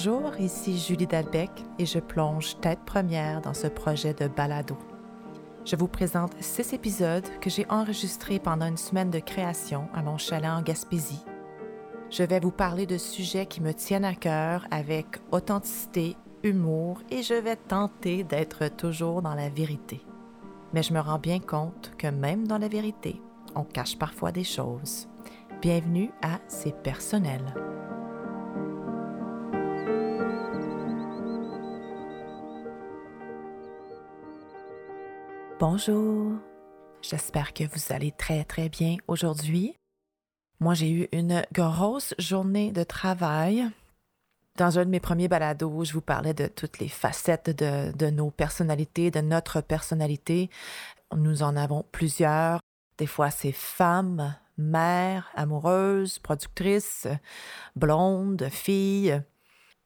Bonjour, ici Julie Dalbec et je plonge tête première dans ce projet de balado. Je vous présente six épisodes que j'ai enregistrés pendant une semaine de création à mon chalet en Gaspésie. Je vais vous parler de sujets qui me tiennent à cœur avec authenticité, humour et je vais tenter d'être toujours dans la vérité. Mais je me rends bien compte que même dans la vérité, on cache parfois des choses. Bienvenue à C'est personnel. Bonjour, j'espère que vous allez très très bien aujourd'hui. Moi, j'ai eu une grosse journée de travail. Dans un de mes premiers balados, je vous parlais de toutes les facettes de, nos personnalités, de notre personnalité. Nous en avons plusieurs. Des fois, c'est femme, mère, amoureuse, productrice, blonde, fille.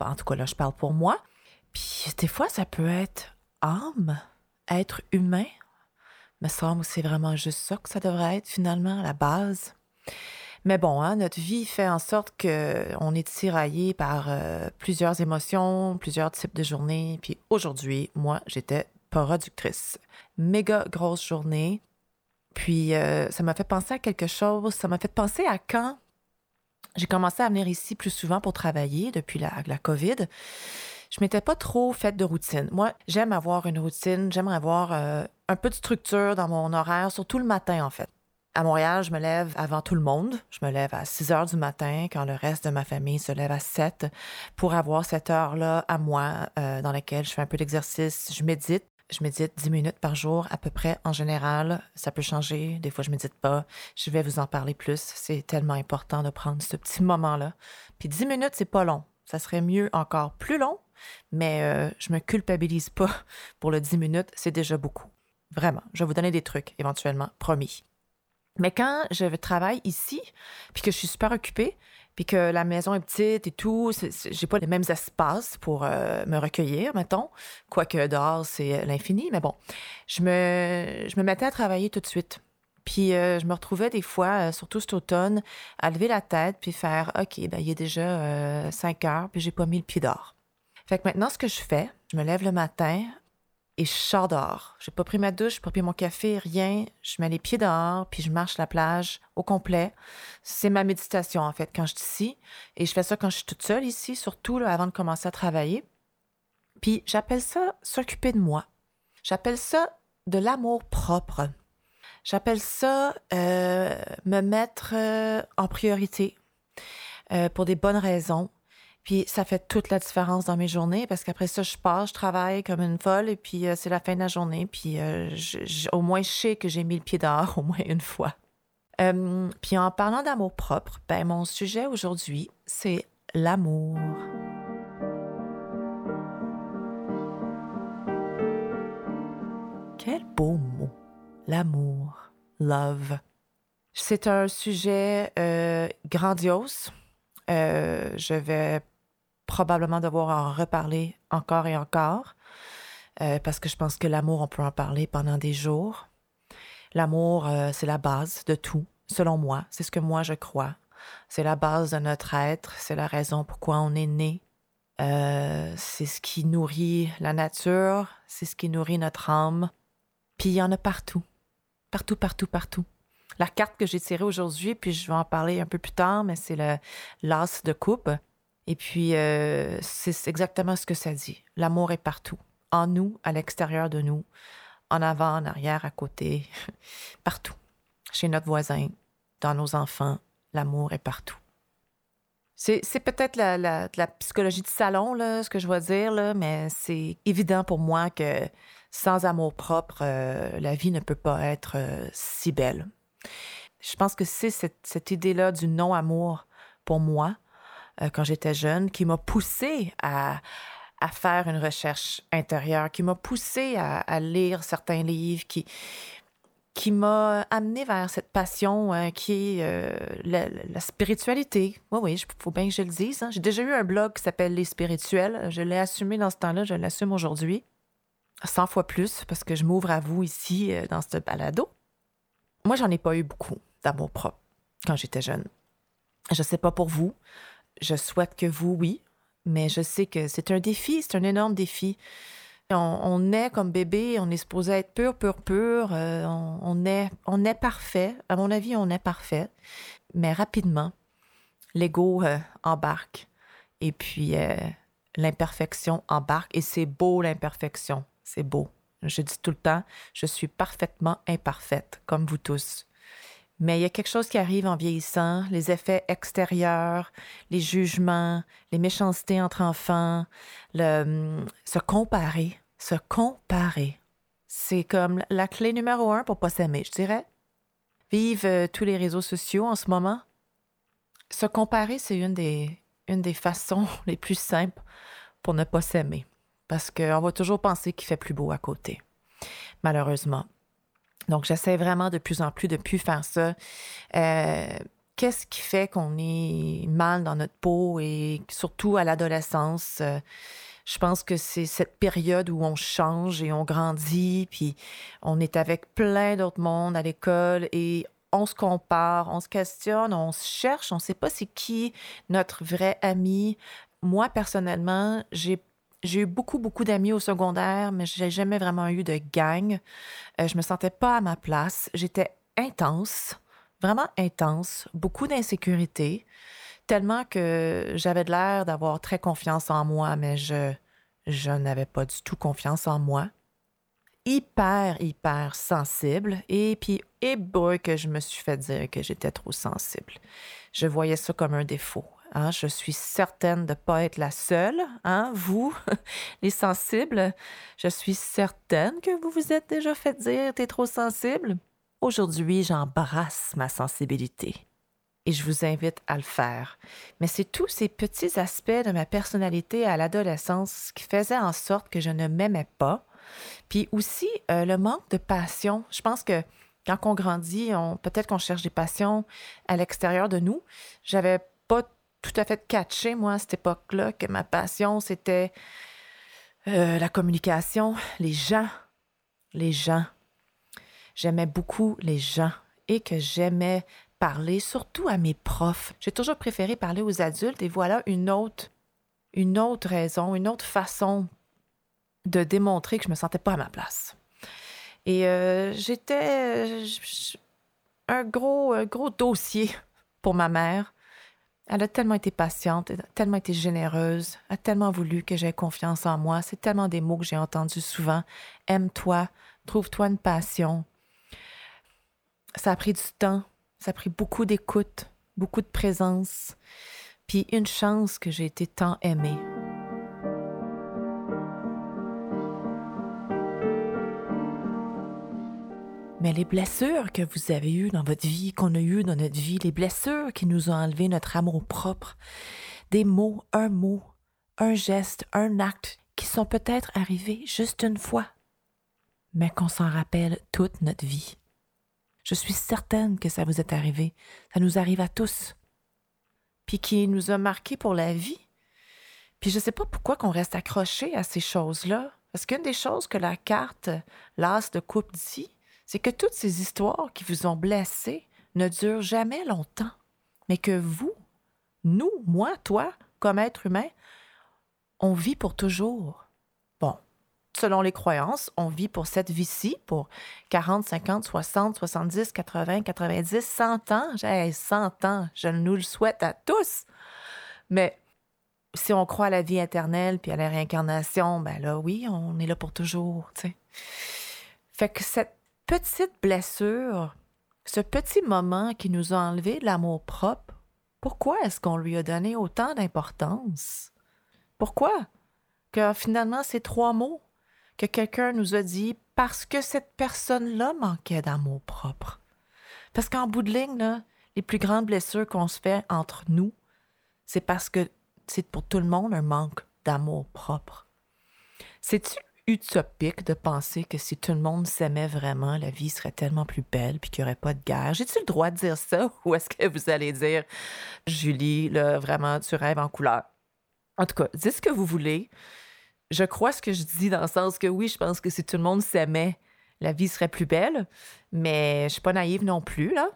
En tout cas, là, je parle pour moi. Puis des fois, ça peut être âme, être humain, me semble que c'est vraiment juste ça que ça devrait être finalement la base. Mais bon, hein, notre vie fait en sorte qu'on est tiraillé par euh, plusieurs émotions, plusieurs types de journées. Puis aujourd'hui, moi, j'étais productrice. Méga grosse journée. Puis euh, ça m'a fait penser à quelque chose. Ça m'a fait penser à quand j'ai commencé à venir ici plus souvent pour travailler depuis la, la COVID je m'étais pas trop faite de routine. Moi, j'aime avoir une routine, j'aime avoir euh, un peu de structure dans mon horaire, surtout le matin en fait. À Montréal, je me lève avant tout le monde. Je me lève à 6 heures du matin quand le reste de ma famille se lève à 7 pour avoir cette heure-là à moi euh, dans laquelle je fais un peu d'exercice. Je médite. Je médite 10 minutes par jour à peu près en général. Ça peut changer. Des fois, je médite pas. Je vais vous en parler plus. C'est tellement important de prendre ce petit moment-là. Puis 10 minutes, c'est pas long. Ça serait mieux encore plus long, mais euh, je me culpabilise pas pour le 10 minutes, c'est déjà beaucoup. Vraiment, je vais vous donner des trucs éventuellement, promis. Mais quand je travaille ici, puis que je suis super occupée, puis que la maison est petite et tout, j'ai pas les mêmes espaces pour euh, me recueillir, mettons. Quoique dehors, c'est l'infini, mais bon. Je me, je me mettais à travailler tout de suite. Puis euh, je me retrouvais des fois, surtout cet automne, à lever la tête puis faire OK, ben il est déjà 5 heures, puis j'ai pas mis le pied dehors. Fait que maintenant, ce que je fais, je me lève le matin et je sors dehors. J'ai pas pris ma douche, j'ai pas pris mon café, rien. Je mets les pieds dehors, puis je marche la plage au complet. C'est ma méditation, en fait, quand je suis ici. Et je fais ça quand je suis toute seule ici, surtout là, avant de commencer à travailler. Puis j'appelle ça s'occuper de moi. J'appelle ça de l'amour propre. J'appelle ça euh, me mettre euh, en priorité euh, pour des bonnes raisons. Puis ça fait toute la différence dans mes journées parce qu'après ça, je pars, je travaille comme une folle et puis euh, c'est la fin de la journée. Puis euh, au moins, je sais que j'ai mis le pied dehors au moins une fois. Euh, puis en parlant d'amour propre, ben, mon sujet aujourd'hui, c'est l'amour. Quel beau mot, l'amour, love. C'est un sujet grandiose. je vais probablement devoir en reparler encore et encore, euh, parce que je pense que l'amour, on peut en parler pendant des jours. L'amour, euh, c'est la base de tout, selon moi. C'est ce que moi, je crois. C'est la base de notre être, c'est la raison pourquoi on est né. Euh, c'est ce qui nourrit la nature, c'est ce qui nourrit notre âme. Puis il y en a partout. Partout, partout, partout. La carte que j'ai tirée aujourd'hui, puis je vais en parler un peu plus tard, mais c'est le l'as de coupe. Et puis, euh, c'est exactement ce que ça dit. L'amour est partout. En nous, à l'extérieur de nous, en avant, en arrière, à côté, partout. Chez notre voisin, dans nos enfants, l'amour est partout. C'est peut-être la, psychologie de salon, là, ce que je vais dire, là, mais c'est évident pour moi que sans amour propre, euh, la vie ne peut pas être euh, si belle. Je pense que c'est cette idée-là du non-amour pour moi euh, quand j'étais jeune qui m'a poussé à, faire une recherche intérieure, qui m'a poussé à, lire certains livres, qui, qui m'a amené vers cette passion euh, qui est euh, la, spiritualité. Oui, oui, il faut bien que je le dise. Hein. J'ai déjà eu un blog qui s'appelle Les Spirituels. Je l'ai assumé dans ce temps-là, je l'assume aujourd'hui. 100 fois plus parce que je m'ouvre à vous ici dans ce balado. Moi, j'en ai pas eu beaucoup d'amour propre quand j'étais jeune. Je sais pas pour vous, je souhaite que vous, oui, Mais je sais que c'est un défi, c'est un énorme défi. On, est comme bébé, on est supposé être pur, pur, pur. Euh, on, est, on est parfait. À mon avis, on est parfait. Mais rapidement, l'ego euh, embarque. Et puis, euh, l'imperfection embarque. Et c'est beau, l'imperfection. C'est beau. Je dis tout le temps, je suis parfaitement imparfaite, comme vous tous. Mais il y a quelque chose qui arrive en vieillissant, les effets extérieurs, les jugements, les méchancetés entre enfants, le, hum, se comparer, se comparer. C'est comme la clé numéro un pour pas s'aimer, je dirais. Vive euh, tous les réseaux sociaux en ce moment. Se comparer, c'est une des, une des façons les plus simples pour ne pas s'aimer. Parce qu'on va toujours penser qu'il fait plus beau à côté, malheureusement. Donc, j'essaie vraiment de plus en plus de plus faire ça. Euh, qu'est-ce qui fait qu'on est mal dans notre peau et surtout à l'adolescence? Euh, je pense que c'est cette période où on change et on grandit, puis on est avec plein d'autres mondes à l'école et on se compare, on se questionne, on se cherche, on ne sait pas c'est qui notre vrai ami. Moi, personnellement, j'ai j'ai eu beaucoup, beaucoup d'amis au secondaire, mais j'ai jamais vraiment eu de gang. Je euh, je me sentais pas à ma place. J'étais intense, vraiment intense, beaucoup d'insécurité, tellement que j'avais l'air d'avoir très confiance en moi, mais je, je n'avais pas du tout confiance en moi. Hyper, hyper sensible. Et puis, et boy, que je me suis fait dire que j'étais trop sensible. Je voyais ça comme un défaut. Hein, je suis certaine de ne pas être la seule, hein, vous, les sensibles. Je suis certaine que vous vous êtes déjà fait dire es trop sensible. Aujourd'hui, j'embrasse ma sensibilité et je vous invite à le faire. Mais c'est tous ces petits aspects de ma personnalité à l'adolescence qui faisaient en sorte que je ne m'aimais pas. Puis aussi euh, le manque de passion. Je pense que quand on grandit, peut-être qu'on cherche des passions à l'extérieur de nous. J'avais pas tout à fait catché, moi, à cette époque-là, que ma passion, c'était euh, la communication, les gens. Les gens. J'aimais beaucoup les gens et que j'aimais parler, surtout à mes profs. J'ai toujours préféré parler aux adultes et voilà une autre, une autre raison, une autre façon de démontrer que je me sentais pas à ma place. Et euh, j'étais un gros, un gros dossier pour ma mère. Elle a tellement été patiente, tellement été généreuse, a tellement voulu que j'aie confiance en moi. C'est tellement des mots que j'ai entendus souvent. Aime-toi, trouve-toi une passion. Ça a pris du temps, ça a pris beaucoup d'écoute, beaucoup de présence, puis une chance que j'ai été tant aimée. Mais les blessures que vous avez eues dans votre vie, qu'on a eues dans notre vie, les blessures qui nous ont enlevé notre amour propre, des mots, un mot, un geste, un acte qui sont peut-être arrivés juste une fois, mais qu'on s'en rappelle toute notre vie. Je suis certaine que ça vous est arrivé. Ça nous arrive à tous. Puis qui nous a marqués pour la vie. Puis je ne sais pas pourquoi qu'on reste accroché à ces choses-là. Parce qu'une des choses que la carte l'as de coupe dit, c'est que toutes ces histoires qui vous ont blessé ne durent jamais longtemps, mais que vous, nous, moi, toi, comme être humain, on vit pour toujours. Bon, selon les croyances, on vit pour cette vie-ci, pour 40, 50, 60, 70, 80, 90, 100 ans. J'ai 100 ans, je nous le souhaite à tous. Mais si on croit à la vie éternelle puis à la réincarnation, ben là, oui, on est là pour toujours, tu sais. Fait que cette petite blessure, ce petit moment qui nous a enlevé l'amour propre, pourquoi est-ce qu'on lui a donné autant d'importance? Pourquoi? Que finalement, ces trois mots que quelqu'un nous a dit parce que cette personne-là manquait d'amour propre? Parce qu'en bout de ligne, les plus grandes blessures qu'on se fait entre nous, c'est parce que c'est pour tout le monde un manque d'amour propre. C'est-tu utopique de penser que si tout le monde s'aimait vraiment, la vie serait tellement plus belle puis qu'il n'y aurait pas de guerre. J'ai-tu le droit de dire ça ou est-ce que vous allez dire, Julie, là, vraiment, tu rêves en couleur? En tout cas, dites ce que vous voulez. Je crois ce que je dis dans le sens que oui, je pense que si tout le monde s'aimait, la vie serait plus belle, mais je suis pas naïve non plus, là.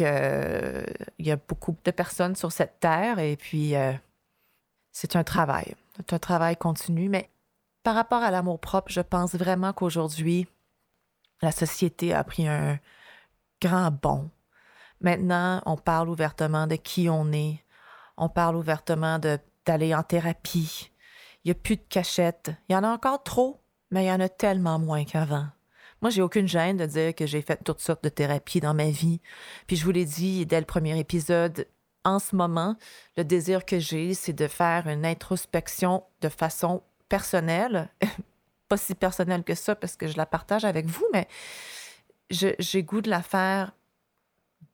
Euh, il y a beaucoup de personnes sur cette terre et puis euh, c'est un travail. C'est un travail continu, mais par rapport à l'amour propre, je pense vraiment qu'aujourd'hui, la société a pris un grand bond. Maintenant, on parle ouvertement de qui on est. On parle ouvertement d'aller en thérapie. Il n'y a plus de cachette. Il y en a encore trop, mais il y en a tellement moins qu'avant. Moi, j'ai aucune gêne de dire que j'ai fait toutes sortes de thérapies dans ma vie. Puis je vous l'ai dit dès le premier épisode, en ce moment, le désir que j'ai, c'est de faire une introspection de façon personnelle. Pas si personnelle que ça parce que je la partage avec vous, mais j'ai goût de la faire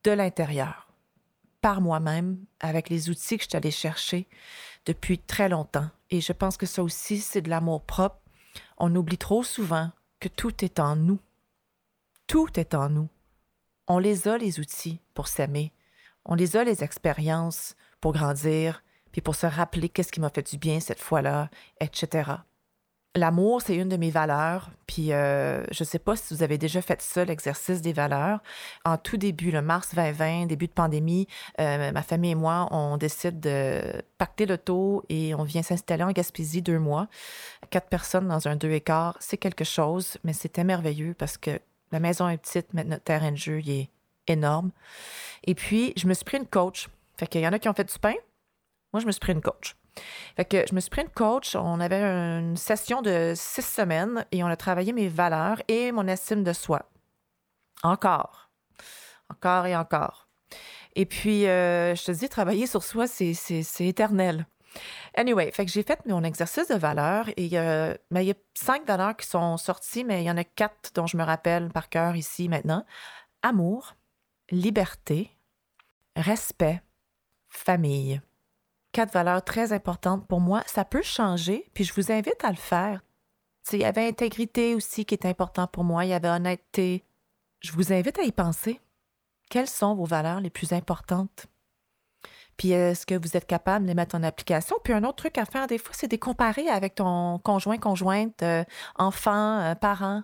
de l'intérieur, par moi-même, avec les outils que je suis allée chercher depuis très longtemps. Et je pense que ça aussi, c'est de l'amour propre. On oublie trop souvent que tout est en nous. Tout est en nous. On les a, les outils, pour s'aimer. On les a, les expériences, pour grandir, puis pour se rappeler qu'est-ce qui m'a fait du bien cette fois-là, etc. L'amour, c'est une de mes valeurs. Puis euh, je ne sais pas si vous avez déjà fait ça, l'exercice des valeurs. En tout début, le mars 2020, début de pandémie, euh, ma famille et moi, on décide de pacter taux et on vient s'installer en Gaspésie deux mois. Quatre personnes dans un deux écarts, c'est quelque chose, mais c'était merveilleux parce que la maison est petite, mais notre terrain de jeu il est énorme. Et puis, je me suis pris une coach. Fait qu'il y en a qui ont fait du pain. Moi, je me suis pris une coach. Fait que je me suis pris une coach. On avait une session de six semaines et on a travaillé mes valeurs et mon estime de soi. Encore. Encore et encore. Et puis, euh, je te dis, travailler sur soi, c'est éternel. Anyway, fait que j'ai fait mon exercice de valeurs et euh, il y a cinq valeurs qui sont sorties, mais il y en a quatre dont je me rappelle par cœur ici maintenant. Amour, liberté, respect, famille quatre valeurs très importantes pour moi. Ça peut changer, puis je vous invite à le faire. il y avait intégrité aussi qui est important pour moi, il y avait honnêteté. Je vous invite à y penser. Quelles sont vos valeurs les plus importantes? Puis est-ce que vous êtes capable de les mettre en application? Puis un autre truc à faire des fois, c'est de comparer avec ton conjoint, conjointe, euh, enfant, euh, parent.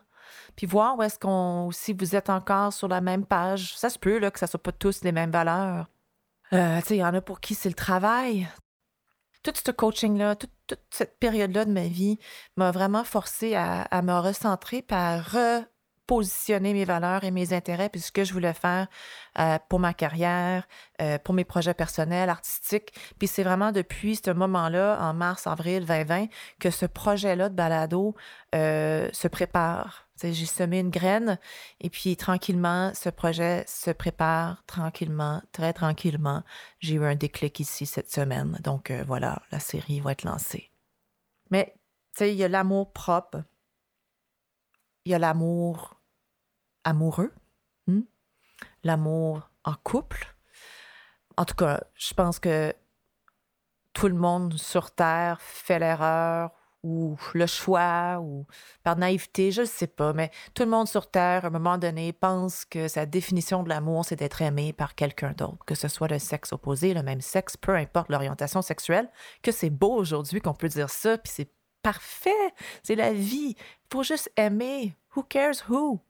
Puis voir où est-ce qu'on, si vous êtes encore sur la même page. Ça se peut là, que ça ne soit pas tous les mêmes valeurs. Euh, il y en a pour qui c'est le travail. Tout ce coaching-là, toute, cette période-là de ma vie m'a vraiment forcé à, me recentrer et à repositionner mes valeurs et mes intérêts puis ce que je voulais faire euh, pour ma carrière, euh, pour mes projets personnels, artistiques. Puis c'est vraiment depuis ce moment-là, en mars, avril 2020, que ce projet-là de balado se prépare j'ai semé une graine et puis tranquillement, ce projet se prépare tranquillement, très tranquillement. J'ai eu un déclic ici cette semaine. Donc euh, voilà, la série va être lancée. Mais il y a l'amour propre, il y a l'amour amoureux, hmm? l'amour en couple. En tout cas, je pense que tout le monde sur Terre fait l'erreur ou le choix ou par naïveté, je ne sais pas, mais tout le monde sur Terre, à un moment donné, pense que sa définition de l'amour, c'est d'être aimé par quelqu'un d'autre, que ce soit le sexe opposé, le même sexe, peu importe l'orientation sexuelle, que c'est beau aujourd'hui qu'on peut dire ça, puis c'est parfait, c'est la vie. Il faut juste aimer. Who cares who?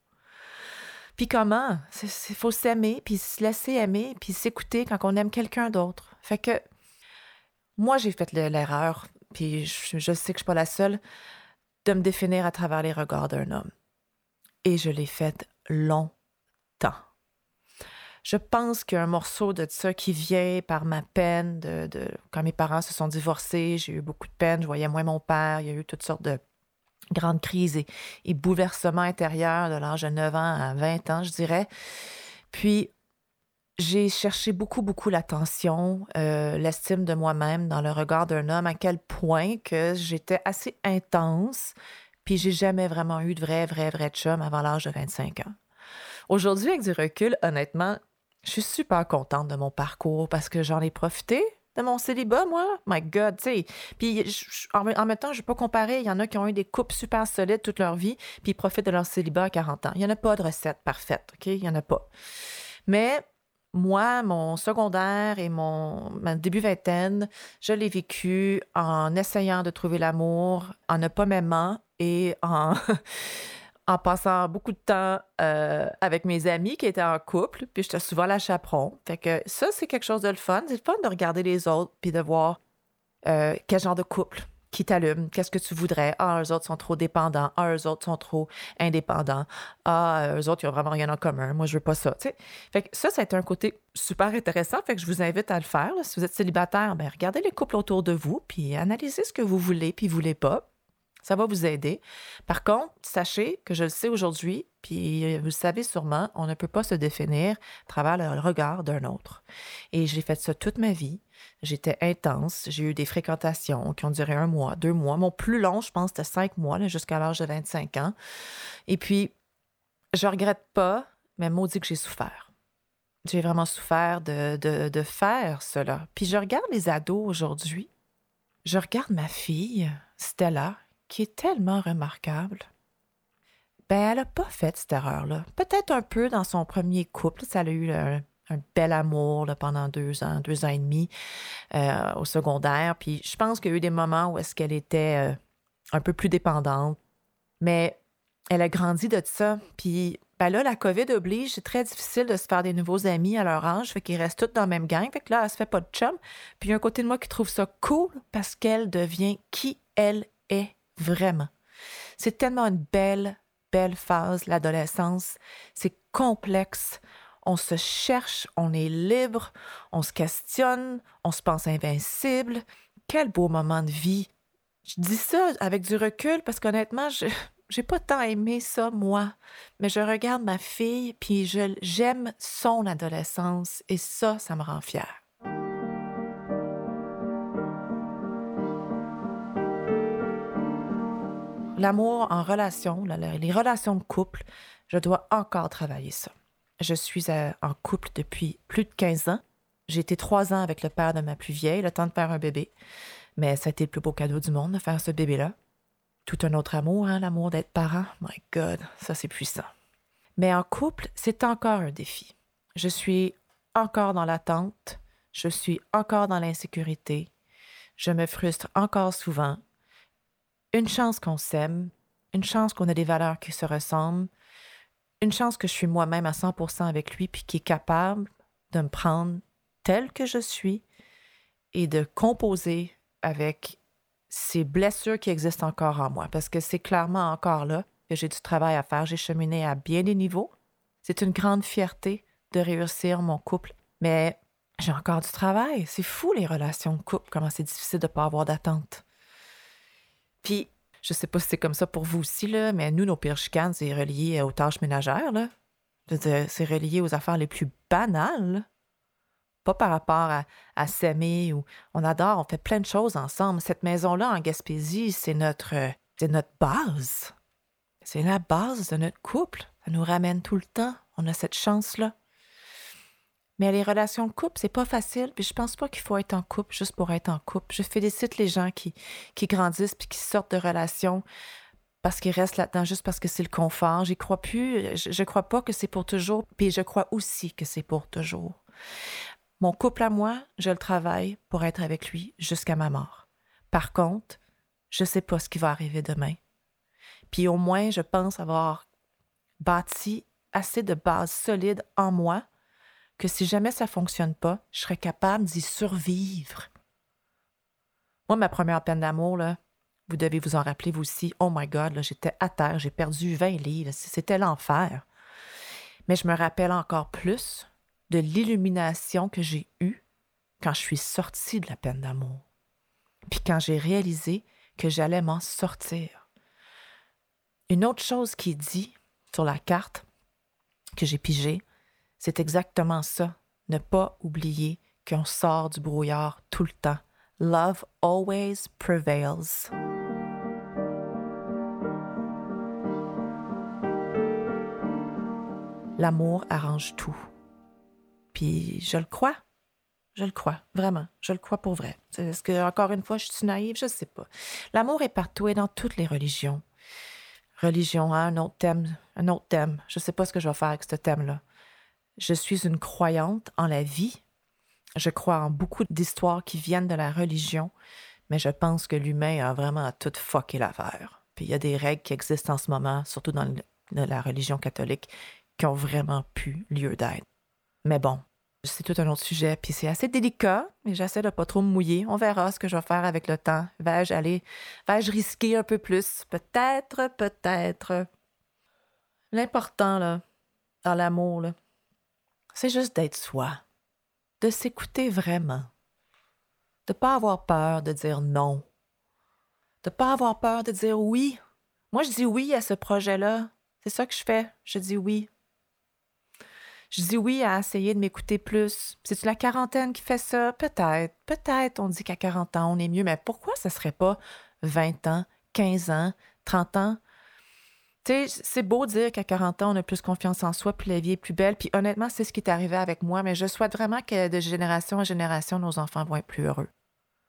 Puis comment? Il faut s'aimer, puis se laisser aimer, puis s'écouter quand on aime quelqu'un d'autre. Fait que moi, j'ai fait l'erreur puis je, sais que je suis pas la seule, de me définir à travers les regards d'un homme. Et je l'ai fait longtemps. Je pense qu'il un morceau de ça qui vient par ma peine quand mes parents se sont divorcés, j'ai eu beaucoup de peine, je voyais moins mon père, il y a eu toutes sortes de grandes crises et, et bouleversements intérieurs de l'âge de 9 ans à 20 ans, je dirais. Puis j'ai cherché beaucoup, beaucoup l'attention, euh, l'estime de moi-même dans le regard d'un homme, à quel point que j'étais assez intense, puis j'ai jamais vraiment eu de vrai, vrai, vrai chum avant l'âge de 25 ans. Aujourd'hui, avec du recul, honnêtement, je suis super contente de mon parcours parce que j'en ai profité de mon célibat, moi. My God, tu sais. Puis en, même temps, je ne vais pas comparer. Il y en a qui ont eu des couples super solides toute leur vie, puis ils profitent de leur célibat à 40 ans. Il n'y en a pas de recette parfaite, OK? Il n'y en a pas. Mais moi, mon secondaire et mon, début vingtaine, je l'ai vécu en essayant de trouver l'amour, en ne pas m'aimant et en, en passant beaucoup de temps euh, avec mes amis qui étaient en couple, puis j'étais souvent la chaperon. Fait que ça, c'est quelque chose de le fun. C'est le fun de regarder les autres puis de voir euh, quel genre de couple qui t'allume, qu'est-ce que tu voudrais? Ah, eux autres sont trop dépendants. Ah, eux autres sont trop indépendants. Ah, eux autres, ils ont vraiment rien en commun. Moi, je veux pas ça. Fait que ça, ça a été un côté super intéressant. Fait que je vous invite à le faire. Si vous êtes célibataire, ben, regardez les couples autour de vous, puis analysez ce que vous voulez, puis voulez pas. Ça va vous aider. Par contre, sachez que je le sais aujourd'hui, puis vous le savez sûrement, on ne peut pas se définir à travers le regard d'un autre. Et j'ai fait ça toute ma vie. J'étais intense. J'ai eu des fréquentations qui ont duré un mois, deux mois. Mon plus long, je pense, c'était cinq mois, jusqu'à l'âge de 25 ans. Et puis, je regrette pas, mais maudit que j'ai souffert. J'ai vraiment souffert de, de, de faire cela. Puis je regarde les ados aujourd'hui. Je regarde ma fille, Stella, qui est tellement remarquable. Ben, elle n'a pas fait cette erreur-là. Peut-être un peu dans son premier couple. Ça a eu un, bel amour pendant deux ans, deux ans et demi euh, au secondaire. Puis je pense qu'il y a eu des moments où est-ce qu'elle était euh, un peu plus dépendante. Mais elle a grandi de ça. Puis ben là, la COVID oblige, c'est très difficile de se faire des nouveaux amis à leur âge. Fait qu'ils restent tous dans la même gang. Fait que là, elle se fait pas de chum. Puis il y a un côté de moi qui trouve ça cool parce qu'elle devient qui elle est vraiment. C'est tellement une belle, belle phase, l'adolescence. C'est complexe. On se cherche, on est libre, on se questionne, on se pense invincible. Quel beau moment de vie. Je dis ça avec du recul parce qu'honnêtement, je j'ai pas tant aimé ça, moi. Mais je regarde ma fille, puis j'aime son adolescence, et ça, ça me rend fière. L'amour en relation, les relations de couple, je dois encore travailler ça. Je suis euh, en couple depuis plus de 15 ans. J'ai été trois ans avec le père de ma plus vieille, le temps de faire un bébé. Mais ça a été le plus beau cadeau du monde de faire ce bébé-là. Tout un autre amour, hein, l'amour d'être parent. My God, ça c'est puissant. Mais en couple, c'est encore un défi. Je suis encore dans l'attente, je suis encore dans l'insécurité, je me frustre encore souvent, une chance qu'on s'aime, une chance qu'on a des valeurs qui se ressemblent, une chance que je suis moi-même à 100% avec lui, puis qui est capable de me prendre tel que je suis et de composer avec ces blessures qui existent encore en moi, parce que c'est clairement encore là que j'ai du travail à faire. J'ai cheminé à bien des niveaux. C'est une grande fierté de réussir mon couple, mais j'ai encore du travail. C'est fou les relations de couple, comment c'est difficile de ne pas avoir d'attente. Puis, je sais pas si c'est comme ça pour vous aussi, là, mais nous, nos pires chicanes, c'est relié aux tâches ménagères. Là. C'est relié aux affaires les plus banales. Pas par rapport à, s'aimer ou on adore, on fait plein de choses ensemble. Cette maison-là en Gaspésie, c'est notre, c'est notre base. C'est la base de notre couple. Ça nous ramène tout le temps. On a cette chance-là. Mais les relations de couple, c'est pas facile. Puis je pense pas qu'il faut être en couple juste pour être en couple. Je félicite les gens qui, qui grandissent puis qui sortent de relations parce qu'ils restent là-dedans juste parce que c'est le confort. J'y crois plus. Je, je crois pas que c'est pour toujours. Puis je crois aussi que c'est pour toujours. Mon couple à moi, je le travaille pour être avec lui jusqu'à ma mort. Par contre, je sais pas ce qui va arriver demain. Puis au moins, je pense avoir bâti assez de bases solides en moi que si jamais ça fonctionne pas, je serais capable d'y survivre. Moi, ma première peine d'amour, vous devez vous en rappeler, vous aussi. Oh my God, j'étais à terre, j'ai perdu 20 livres. C'était l'enfer. Mais je me rappelle encore plus de l'illumination que j'ai eue quand je suis sortie de la peine d'amour. Puis quand j'ai réalisé que j'allais m'en sortir. Une autre chose qui dit sur la carte que j'ai pigée, c'est exactement ça. Ne pas oublier qu'on sort du brouillard tout le temps. Love always prevails. L'amour arrange tout. Puis je le crois. Je le crois, vraiment. Je le crois pour vrai. Est-ce que, encore une fois, je suis naïve? Je ne sais pas. L'amour est partout et dans toutes les religions. Religion, hein, un autre thème, un autre thème. Je ne sais pas ce que je vais faire avec ce thème-là. Je suis une croyante en la vie. Je crois en beaucoup d'histoires qui viennent de la religion, mais je pense que l'humain a vraiment tout fucké l'affaire. Puis il y a des règles qui existent en ce moment, surtout dans la religion catholique, qui ont vraiment pu lieu d'être. Mais bon, C'est tout un autre sujet, puis c'est assez délicat, mais j'essaie de pas trop me mouiller. On verra ce que je vais faire avec le temps. Vais-je aller, vais-je risquer un peu plus? Peut-être, peut-être. L'important, là, dans l'amour, là, c'est juste d'être soi, de s'écouter vraiment, de pas avoir peur de dire non, de pas avoir peur de dire oui. Moi, je dis oui à ce projet-là. C'est ça que je fais. Je dis oui. Je dis oui à essayer de m'écouter plus. C'est-tu la quarantaine qui fait ça? Peut-être. Peut-être on dit qu'à 40 ans, on est mieux, mais pourquoi ce serait pas 20 ans, 15 ans, 30 ans? C'est beau dire qu'à 40 ans, on a plus confiance en soi, puis la vie est plus belle. Puis honnêtement, c'est ce qui est arrivé avec moi, mais je souhaite vraiment que de génération en génération, nos enfants vont être plus heureux,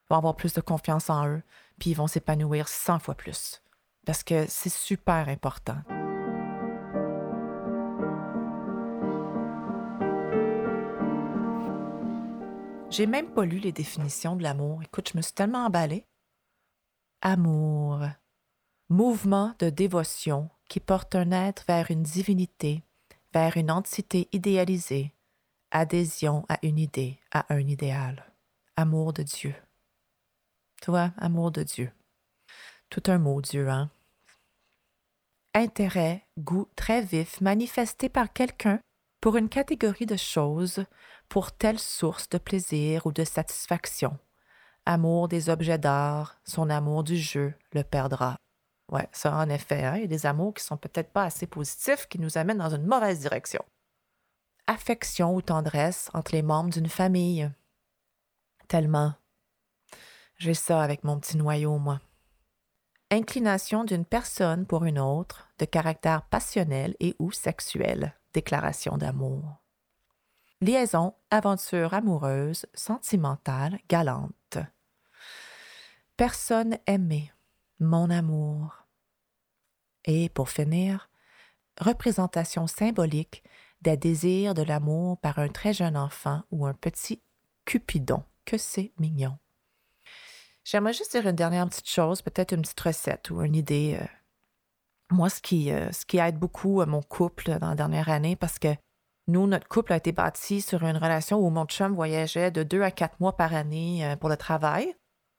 vont avoir plus de confiance en eux, puis ils vont s'épanouir 100 fois plus. Parce que c'est super important. J'ai même pas lu les définitions de l'amour. Écoute, je me suis tellement emballée. Amour. Mouvement de dévotion qui porte un être vers une divinité, vers une entité idéalisée. Adhésion à une idée, à un idéal. Amour de Dieu. Tu vois, amour de Dieu. Tout un mot, Dieu, hein? Intérêt, goût très vif manifesté par quelqu'un pour une catégorie de choses, pour telle source de plaisir ou de satisfaction. Amour des objets d'art, son amour du jeu le perdra. Ouais, ça en effet, hein, il y a des amours qui sont peut-être pas assez positifs, qui nous amènent dans une mauvaise direction. Affection ou tendresse entre les membres d'une famille. Tellement. J'ai ça avec mon petit noyau, moi. Inclination d'une personne pour une autre, de caractère passionnel et ou sexuel déclaration d'amour. Liaison, aventure amoureuse, sentimentale, galante. Personne aimée, mon amour. Et pour finir, représentation symbolique des désirs de l'amour par un très jeune enfant ou un petit Cupidon. Que c'est mignon. J'aimerais juste dire une dernière petite chose, peut-être une petite recette ou une idée euh, moi, ce qui, euh, ce qui aide beaucoup mon couple dans la dernière année, parce que nous, notre couple a été bâti sur une relation où mon chum voyageait de deux à quatre mois par année euh, pour le travail.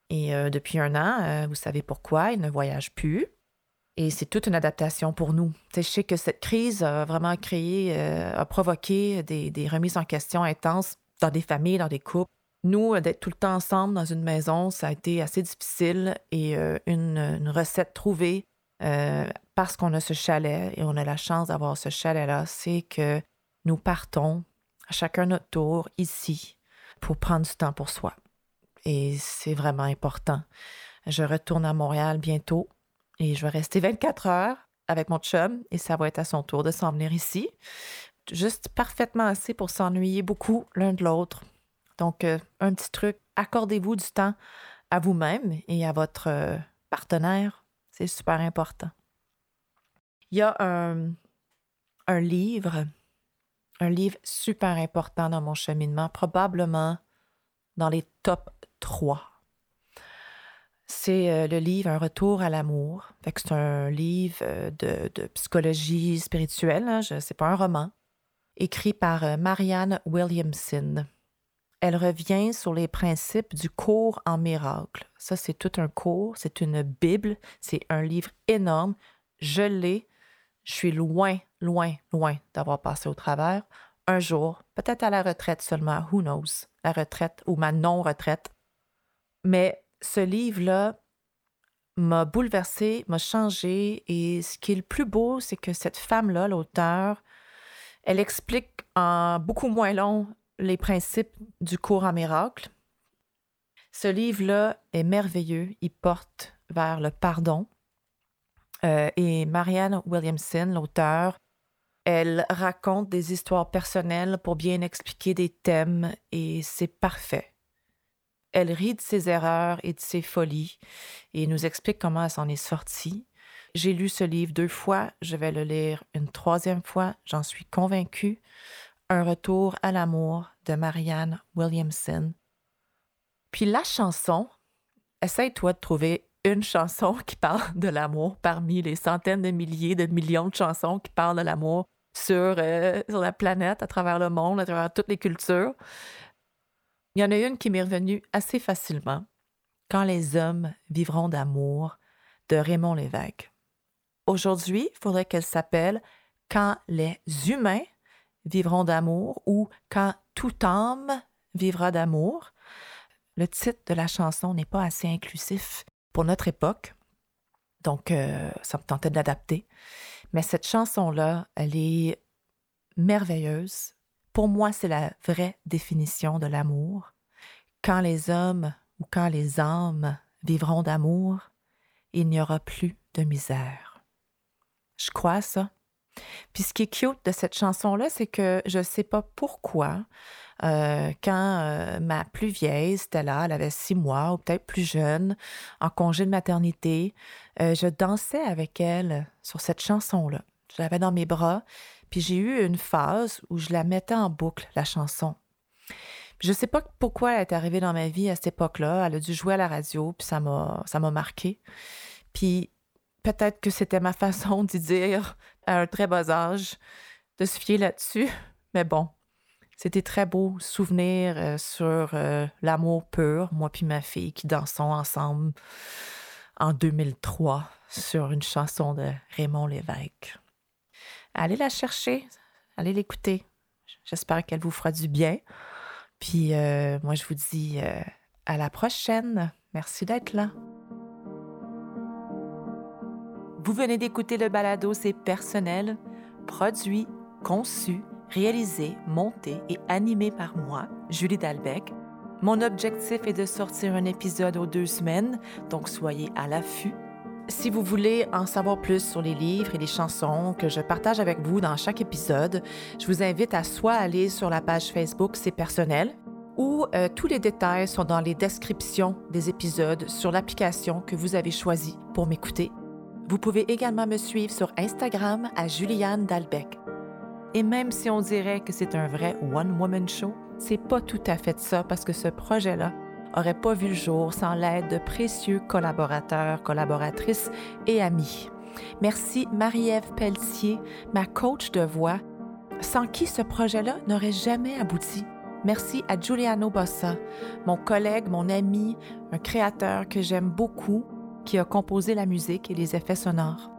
Et depuis un an, vous savez pourquoi, il ne voyage plus. Et c'est toute une adaptation pour nous. je sais que cette crise a vraiment créé, a provoqué des, remises en question intenses dans des familles, dans des couples. Nous, d'être tout le temps ensemble dans une maison, ça a été assez difficile et une, une, recette trouvée euh, parce qu'on a ce chalet et on a la chance d'avoir ce chalet-là, c'est que nous partons à chacun notre tour ici pour prendre du temps pour soi. Et c'est vraiment important. Je retourne à Montréal bientôt et je vais rester 24 heures avec mon chum et ça va être à son tour de s'en venir ici. Juste parfaitement assez pour s'ennuyer beaucoup l'un de l'autre. Donc, euh, un petit truc, accordez-vous du temps à vous-même et à votre euh, partenaire c'est super important. Il y a un, un livre, un livre super important dans mon cheminement, probablement dans les top 3. C'est euh, le livre Un retour à l'amour. C'est un livre euh, de, psychologie spirituelle, hein, ce n'est pas un roman, écrit par euh, Marianne Williamson. Elle revient sur les principes du cours en miracle. Ça, c'est tout un cours, c'est une Bible, c'est un livre énorme. Je l'ai. Je suis loin, loin, loin d'avoir passé au travers. Un jour, peut-être à la retraite seulement, who knows, la retraite ou ma non-retraite. Mais ce livre-là m'a bouleversé, m'a changé. Et ce qui est le plus beau, c'est que cette femme-là, l'auteur, elle explique en beaucoup moins long les principes du cours en miracle. Ce livre-là est merveilleux. Il porte vers le pardon. Euh, et Marianne Williamson, l'auteur, elle raconte des histoires personnelles pour bien expliquer des thèmes et c'est parfait. Elle rit de ses erreurs et de ses folies et nous explique comment elle s'en est sortie. J'ai lu ce livre deux fois, je vais le lire une troisième fois, j'en suis convaincue. Un retour à l'amour de Marianne Williamson. Puis la chanson, essaye-toi de trouver une chanson qui parle de l'amour parmi les centaines de milliers de millions de chansons qui parlent de l'amour. sur, euh, sur la planète, à travers le monde, à travers toutes les cultures. Il y en a une qui m'est revenue assez facilement. Quand les hommes vivront d'amour de Raymond Lévesque. Aujourd'hui, il faudrait qu'elle s'appelle Quand les humains vivront d'amour ou Quand toute âme vivra d'amour. Le titre de la chanson n'est pas assez inclusif pour notre époque, donc euh, ça me tentait de l'adapter. Mais cette chanson-là, elle est merveilleuse. Pour moi, c'est la vraie définition de l'amour. Quand les hommes ou quand les âmes vivront d'amour, il n'y aura plus de misère. Je crois ça. Puis ce qui est cute de cette chanson-là, c'est que je ne sais pas pourquoi, euh, quand euh, ma plus vieille, Stella, elle avait six mois ou peut-être plus jeune, en congé de maternité, euh, je dansais avec elle sur cette chanson-là. Je l'avais dans mes bras, puis j'ai eu une phase où je la mettais en boucle, la chanson. Je ne sais pas pourquoi elle est arrivée dans ma vie à cette époque-là. Elle a dû jouer à la radio, puis ça m'a, ça m'a marqué. Puis peut-être que c'était ma façon d'y dire à un très bas âge, de se fier là-dessus. Mais bon, c'était très beau souvenir euh, sur euh, l'amour pur, moi puis ma fille qui dansons ensemble en 2003 sur une chanson de Raymond Lévesque. Allez la chercher, allez l'écouter. J'espère qu'elle vous fera du bien. Puis euh, moi, je vous dis à la prochaine. Merci d'être là. Vous venez d'écouter le balado C'est personnel, produit, conçu, réalisé, monté et animé par moi, Julie Dalbec. Mon objectif est de sortir un épisode aux deux semaines, donc soyez à l'affût. Si vous voulez en savoir plus sur les livres et les chansons que je partage avec vous dans chaque épisode, je vous invite à soit aller sur la page Facebook C'est personnel, ou euh, tous les détails sont dans les descriptions des épisodes sur l'application que vous avez choisie pour m'écouter vous pouvez également me suivre sur Instagram à Juliane Dalbec. Et même si on dirait que c'est un vrai one-woman show, c'est pas tout à fait ça parce que ce projet-là aurait pas vu le jour sans l'aide de précieux collaborateurs, collaboratrices et amis. Merci Marie-Ève Pelletier, ma coach de voix, sans qui ce projet-là n'aurait jamais abouti. Merci à Giuliano Bossa, mon collègue, mon ami, un créateur que j'aime beaucoup qui a composé la musique et les effets sonores.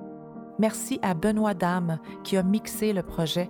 Merci à Benoît Dame qui a mixé le projet.